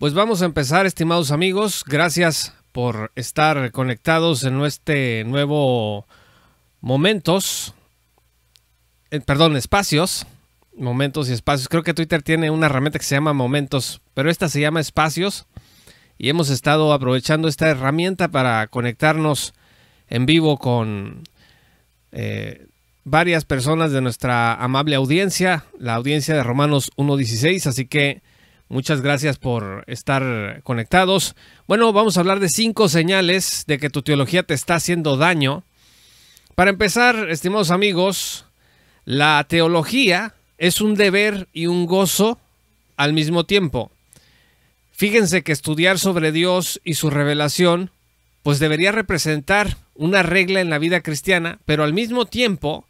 Pues vamos a empezar, estimados amigos. Gracias por estar conectados en este nuevo momentos, eh, perdón, espacios, momentos y espacios. Creo que Twitter tiene una herramienta que se llama momentos, pero esta se llama espacios y hemos estado aprovechando esta herramienta para conectarnos en vivo con eh, varias personas de nuestra amable audiencia, la audiencia de Romanos 1.16, así que muchas gracias por estar conectados. Bueno, vamos a hablar de cinco señales de que tu teología te está haciendo daño. Para empezar, estimados amigos, la teología es un deber y un gozo al mismo tiempo. Fíjense que estudiar sobre Dios y su revelación pues debería representar una regla en la vida cristiana, pero al mismo tiempo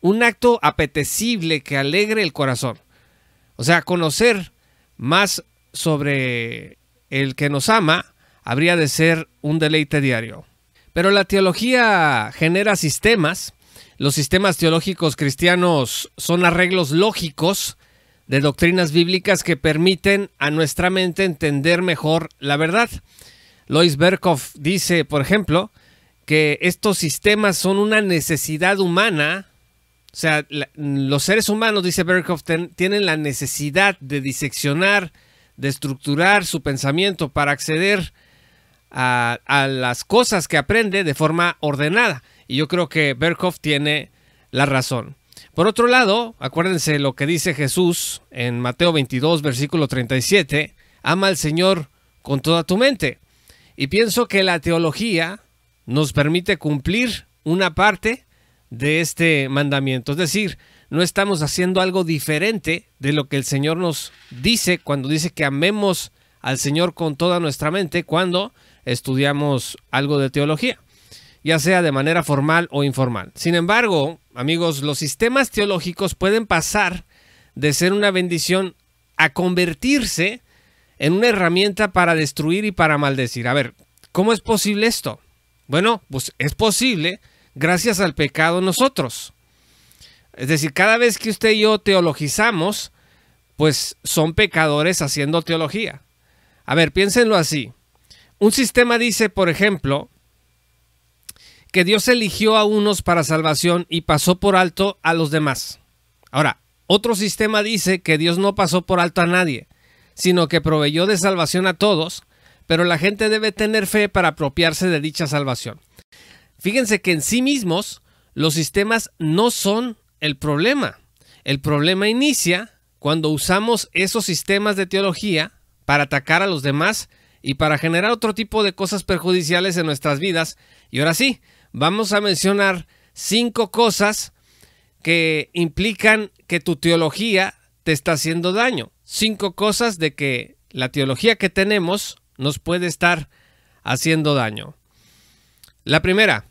un acto apetecible que alegre el corazón. O sea, conocer más sobre el que nos ama habría de ser un deleite diario. Pero la teología genera sistemas. Los sistemas teológicos cristianos son arreglos lógicos de doctrinas bíblicas que permiten a nuestra mente entender mejor la verdad. Lois Berkhoff dice, por ejemplo, que estos sistemas son una necesidad humana. O sea, los seres humanos, dice Berkhoff, tienen la necesidad de diseccionar, de estructurar su pensamiento para acceder a, las cosas que aprende de forma ordenada. Y yo creo que Berkhoff tiene la razón. Por otro lado, acuérdense lo que dice Jesús en Mateo 22, versículo 37, ama al Señor con toda tu mente. Y pienso que la teología nos permite cumplir una parte de este mandamiento. Es decir, no estamos haciendo algo diferente de lo que el Señor nos dice cuando dice que amemos al Señor con toda nuestra mente cuando estudiamos algo de teología, ya sea de manera formal o informal. Sin embargo, amigos, los sistemas teológicos pueden pasar de ser una bendición a convertirse en una herramienta para destruir y para maldecir. A ver, ¿cómo es posible esto? Bueno, pues es posible gracias al pecado nosotros. Es decir, cada vez que usted y yo teologizamos, pues son pecadores haciendo teología. A ver, piénsenlo así. Un sistema dice, por ejemplo, que Dios eligió a unos para salvación y pasó por alto a los demás. Ahora, otro sistema dice que Dios no pasó por alto a nadie, sino que proveyó de salvación a todos, pero la gente debe tener fe para apropiarse de dicha salvación. Fíjense que en sí mismos los sistemas no son el problema. El problema inicia cuando usamos esos sistemas de teología para atacar a los demás y para generar otro tipo de cosas perjudiciales en nuestras vidas. Y ahora sí, vamos a mencionar cinco cosas que implican que tu teología te está haciendo daño cinco cosas de que la teología que tenemos nos puede estar haciendo daño. La primera,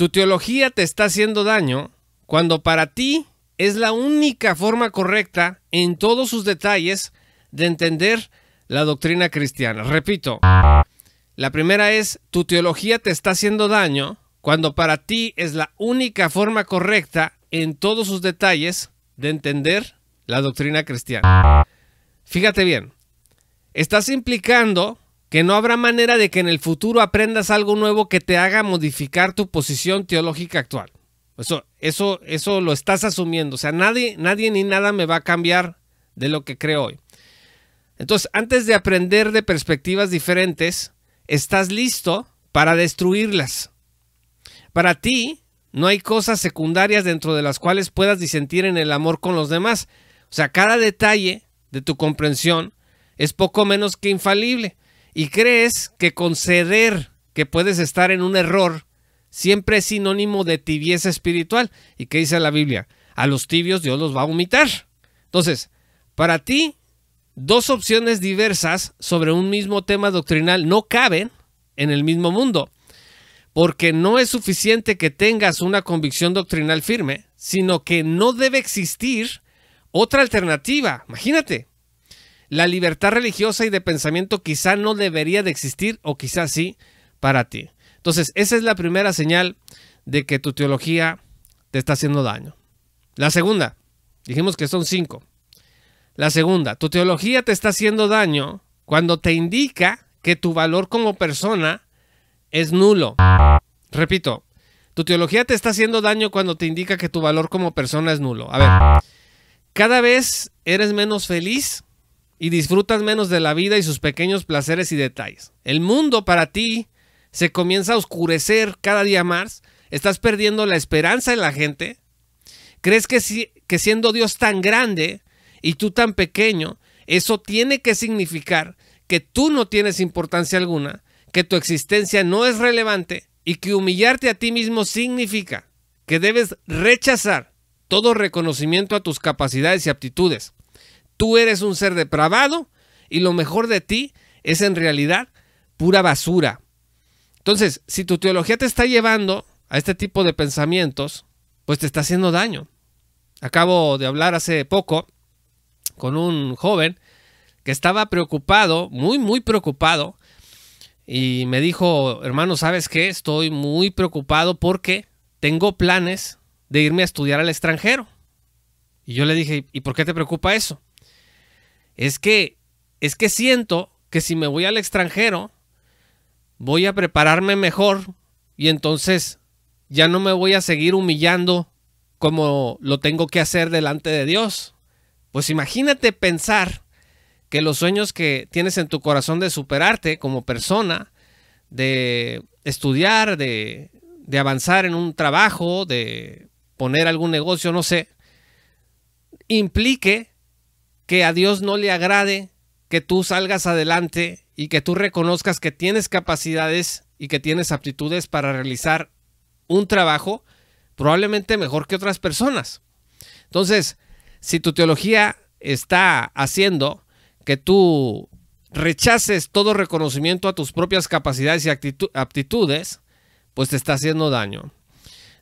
tu teología te está haciendo daño cuando para ti es la única forma correcta en todos sus detalles de entender la doctrina cristiana. Repito, la primera es, tu teología te está haciendo daño cuando para ti es la única forma correcta en todos sus detalles de entender la doctrina cristiana. Fíjate bien, estás implicando que no habrá manera de que en el futuro aprendas algo nuevo que te haga modificar tu posición teológica actual. Eso, eso, eso lo estás asumiendo. O sea, nadie, nadie ni nada me va a cambiar de lo que creo hoy. Entonces, antes de aprender de perspectivas diferentes, estás listo para destruirlas. Para ti, no hay cosas secundarias dentro de las cuales puedas disentir en el amor con los demás. O sea, cada detalle de tu comprensión es poco menos que infalible y crees que conceder que puedes estar en un error siempre es sinónimo de tibieza espiritual. ¿Y qué dice la Biblia? A los tibios Dios los va a vomitar. Entonces, para ti, dos opciones diversas sobre un mismo tema doctrinal no caben en el mismo mundo, porque no es suficiente que tengas una convicción doctrinal firme, sino que no debe existir otra alternativa, imagínate. La libertad religiosa y de pensamiento quizá no debería de existir o quizá sí para ti. Entonces, esa es la primera señal de que tu teología te está haciendo daño. La segunda, dijimos que son cinco. La segunda, tu teología te está haciendo daño cuando te indica que tu valor como persona es nulo. Repito, tu teología te está haciendo daño cuando te indica que tu valor como persona es nulo. A ver, cada vez eres menos feliz y disfrutas menos de la vida y sus pequeños placeres y detalles. El mundo para ti se comienza a oscurecer cada día más. Estás perdiendo la esperanza en la gente. ¿Crees que, si, que siendo Dios tan grande y tú tan pequeño, eso tiene que significar que tú no tienes importancia alguna, que tu existencia no es relevante y que humillarte a ti mismo significa que debes rechazar todo reconocimiento a tus capacidades y aptitudes. Tú eres un ser depravado y lo mejor de ti es en realidad pura basura. Entonces, si tu teología te está llevando a este tipo de pensamientos, pues te está haciendo daño. Acabo de hablar hace poco con un joven que estaba preocupado, muy, muy preocupado, y me dijo, hermano, ¿sabes qué? Estoy muy preocupado porque tengo planes de irme a estudiar al extranjero. Y yo le dije, ¿y por qué te preocupa eso? Es que, es que siento que si me voy al extranjero, voy a prepararme mejor y entonces ya no me voy a seguir humillando como lo tengo que hacer delante de Dios. Pues imagínate pensar que los sueños que tienes en tu corazón de superarte como persona, de estudiar, de, de avanzar en un trabajo, de poner algún negocio, no sé, implique que a Dios no le agrade que tú salgas adelante y que tú reconozcas que tienes capacidades y que tienes aptitudes para realizar un trabajo probablemente mejor que otras personas. Entonces, si tu teología está haciendo que tú rechaces todo reconocimiento a tus propias capacidades y aptitudes, pues te está haciendo daño.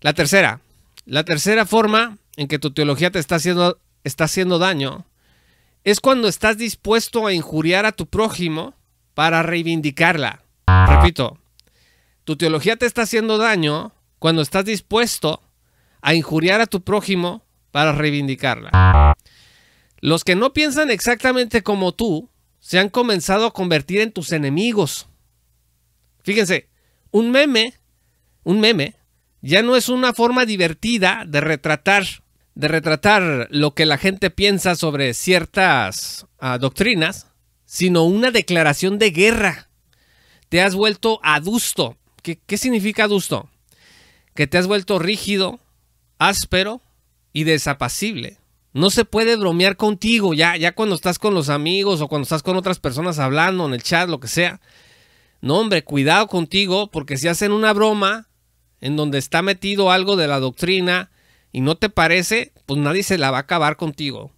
La tercera, la tercera forma en que tu teología te está haciendo, está haciendo daño es cuando estás dispuesto a injuriar a tu prójimo para reivindicarla. Repito, tu teología te está haciendo daño cuando estás dispuesto a injuriar a tu prójimo para reivindicarla. Los que no piensan exactamente como tú se han comenzado a convertir en tus enemigos. Fíjense, un meme, un meme, ya no es una forma divertida de retratar, de retratar lo que la gente piensa sobre ciertas ah, doctrinas, sino una declaración de guerra. Te has vuelto adusto. ¿Qué, ¿Qué significa adusto? Que te has vuelto rígido, áspero y desapacible. No se puede bromear contigo ya, ya cuando estás con los amigos o cuando estás con otras personas hablando en el chat, lo que sea. No, hombre, cuidado contigo porque si hacen una broma en donde está metido algo de la doctrina y no te parece, pues nadie se la va a acabar contigo.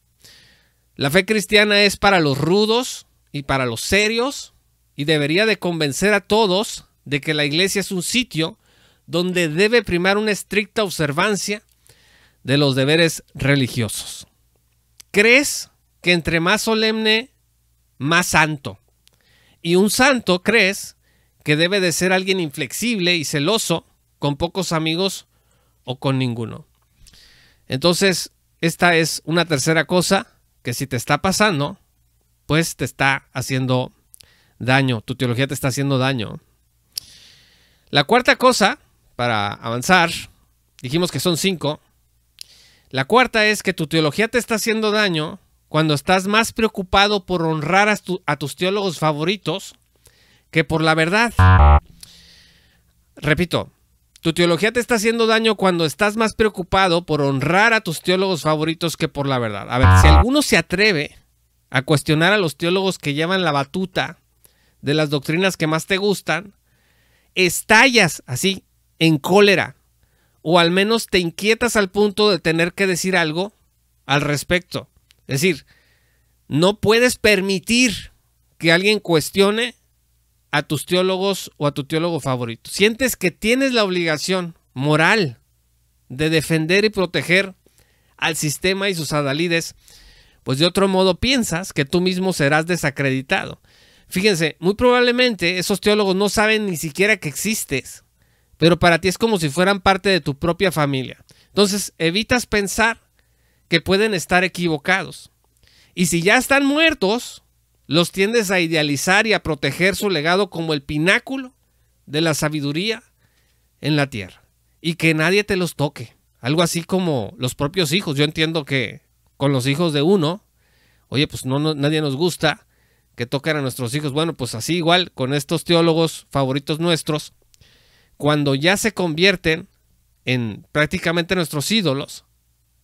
La fe cristiana es para los rudos y para los serios y debería de convencer a todos de que la iglesia es un sitio donde debe primar una estricta observancia de los deberes religiosos. ¿Crees que entre más solemne, más santo? Y un santo crees que debe de ser alguien inflexible y celoso, con pocos amigos o con ninguno. Entonces, esta es una tercera cosa que si te está pasando, pues te está haciendo daño, tu teología te está haciendo daño. La cuarta cosa, para avanzar, dijimos que son cinco, la cuarta es que tu teología te está haciendo daño cuando estás más preocupado por honrar a, tus teólogos favoritos que por la verdad. Repito, tu teología te está haciendo daño cuando estás más preocupado por honrar a tus teólogos favoritos que por la verdad. A ver, si alguno se atreve a cuestionar a los teólogos que llevan la batuta de las doctrinas que más te gustan, estallas así en cólera o al menos te inquietas al punto de tener que decir algo al respecto. Es decir, no puedes permitir que alguien cuestione a tus teólogos o a tu teólogo favorito. Sientes que tienes la obligación moral de defender y proteger al sistema y sus adalides, pues de otro modo piensas que tú mismo serás desacreditado. Fíjense, muy probablemente esos teólogos no saben ni siquiera que existes pero para ti es como si fueran parte de tu propia familia. Entonces evitas pensar que pueden estar equivocados. Y si ya están muertos, los tiendes a idealizar y a proteger su legado como el pináculo de la sabiduría en la tierra y que nadie te los toque. Algo así como los propios hijos. Yo entiendo que con los hijos de uno, oye, pues no, nadie nos gusta que toquen a nuestros hijos. Bueno, pues así igual con estos teólogos favoritos nuestros, cuando ya se convierten en prácticamente nuestros ídolos,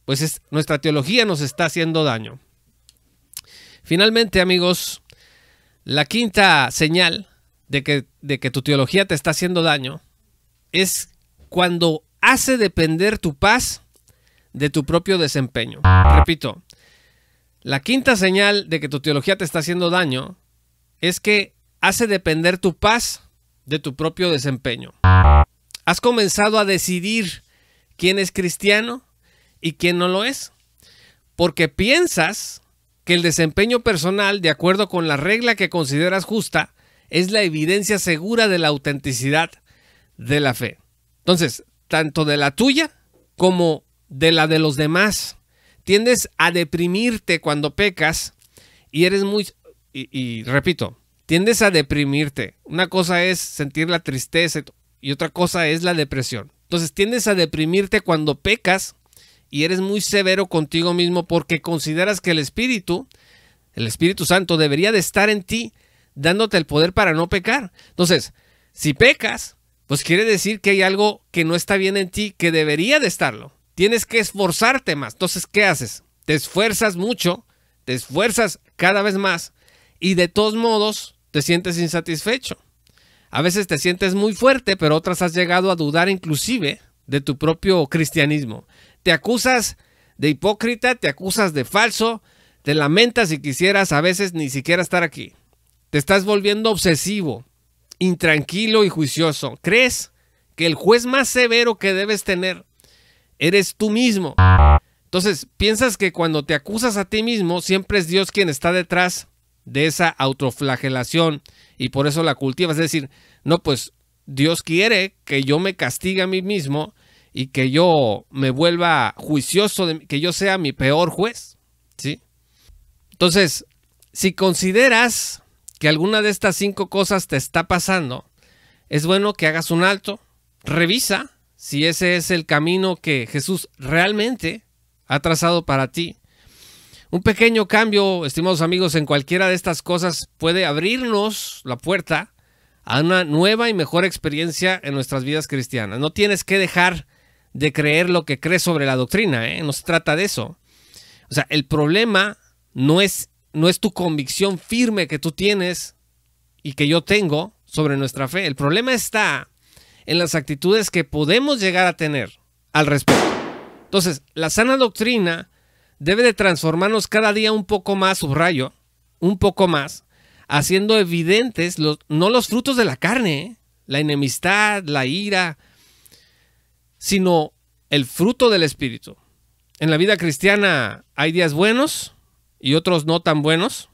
pues es, nuestra teología nos está haciendo daño. Finalmente, amigos, la quinta señal de que, de que tu teología te está haciendo daño es cuando hace depender tu paz de tu propio desempeño. Repito, la quinta señal de que tu teología te está haciendo daño es que hace depender tu paz de tu propio desempeño. Has comenzado a decidir quién es cristiano y quién no lo es, porque piensas que el desempeño personal, de acuerdo con la regla que consideras justa, es la evidencia segura de la autenticidad de la fe. Entonces, tanto de la tuya como de la de los demás. Tiendes a deprimirte cuando pecas y eres muy... Y, repito, tiendes a deprimirte. Una cosa es sentir la tristeza y otra cosa es la depresión. Entonces tiendes a deprimirte cuando pecas y eres muy severo contigo mismo porque consideras que el Espíritu, el Espíritu Santo, debería de estar en ti dándote el poder para no pecar. Entonces, si pecas, pues quiere decir que hay algo que no está bien en ti que debería de estarlo. Tienes que esforzarte más. Entonces, ¿qué haces? Te esfuerzas mucho, te esfuerzas cada vez más y de todos modos te sientes insatisfecho. A veces te sientes muy fuerte, pero otras has llegado a dudar inclusive de tu propio cristianismo te acusas de hipócrita, te acusas de falso, te lamentas si quisieras a veces ni siquiera estar aquí. Te estás volviendo obsesivo, intranquilo y juicioso. ¿Crees que el juez más severo que debes tener eres tú mismo? Entonces, piensas que cuando te acusas a ti mismo, siempre es Dios quien está detrás de esa autoflagelación y por eso la cultivas. Es decir, no, pues Dios quiere que yo me castigue a mí mismo y que yo me vuelva juicioso, de, que yo sea mi peor juez. ¿sí? Entonces, si consideras que alguna de estas cinco cosas te está pasando, es bueno que hagas un alto, revisa si ese es el camino que Jesús realmente ha trazado para ti. Un pequeño cambio, estimados amigos, en cualquiera de estas cosas puede abrirnos la puerta a una nueva y mejor experiencia en nuestras vidas cristianas. No tienes que dejar de creer lo que crees sobre la doctrina, ¿eh? no se trata de eso. O sea, el problema no es, no es tu convicción firme que tú tienes y que yo tengo sobre nuestra fe. El problema está en las actitudes que podemos llegar a tener al respecto. Entonces, la sana doctrina debe de transformarnos cada día un poco más, subrayo, un poco más, haciendo evidentes los, no los frutos de la carne, ¿eh? la enemistad, la ira, sino el fruto del Espíritu. En la vida cristiana hay días buenos y otros no tan buenos.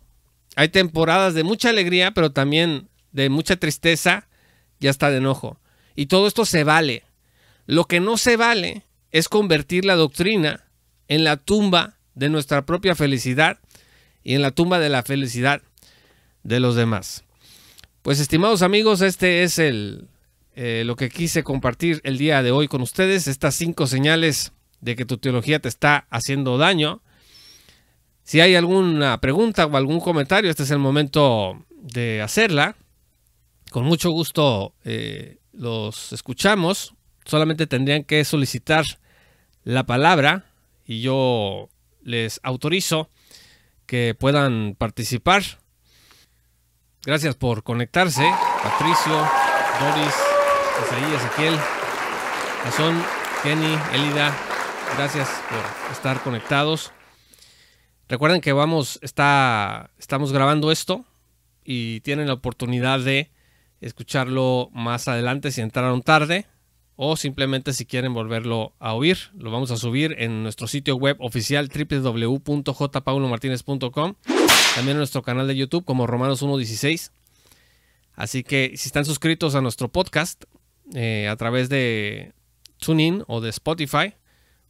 Hay temporadas de mucha alegría, pero también de mucha tristeza y hasta de enojo. Y todo esto se vale. Lo que no se vale es convertir la doctrina en la tumba de nuestra propia felicidad y en la tumba de la felicidad de los demás. Pues estimados amigos, este es el eh, lo que quise compartir el día de hoy con ustedes, estas cinco señales de que tu teología te está haciendo daño. Si hay alguna pregunta o algún comentario, este es el momento de hacerla. Con mucho gusto eh, los escuchamos. Solamente tendrían que solicitar la palabra y yo les autorizo que puedan participar. Gracias por conectarse, Patricio, Doris, Ezequiel, Jason, Kenny, Elida, gracias por estar conectados. Recuerden que vamos, está, estamos grabando esto y tienen la oportunidad de escucharlo más adelante si entraron tarde o simplemente si quieren volverlo a oír. Lo vamos a subir en nuestro sitio web oficial www.jpaulomartinez.com. También en nuestro canal de YouTube como Romanos 1.16. Así que si están suscritos a nuestro podcast, eh, a través de TuneIn o de Spotify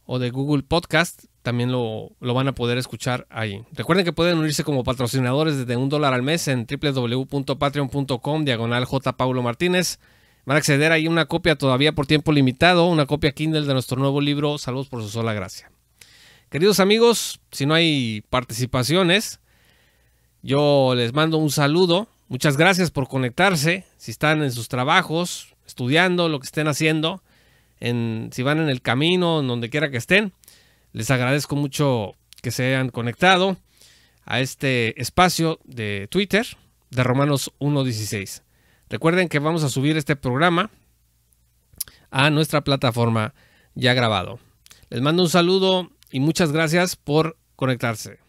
o de Google Podcast, también lo, van a poder escuchar ahí. Recuerden que pueden unirse como patrocinadores desde un dólar al mes en www.patreon.com diagonal J. Paulo Martínez. Van a acceder ahí una copia todavía por tiempo limitado, una copia Kindle de nuestro nuevo libro Saludos por su sola gracia. Queridos amigos, si no hay participaciones, yo les mando un saludo. Muchas gracias por conectarse. Si están en sus trabajos, estudiando, lo que estén haciendo, en, si van en el camino, en donde quiera que estén, les agradezco mucho que se hayan conectado a este espacio de Twitter de Romanos 1.16. Recuerden que vamos a subir este programa a nuestra plataforma ya grabado. Les mando un saludo y muchas gracias por conectarse.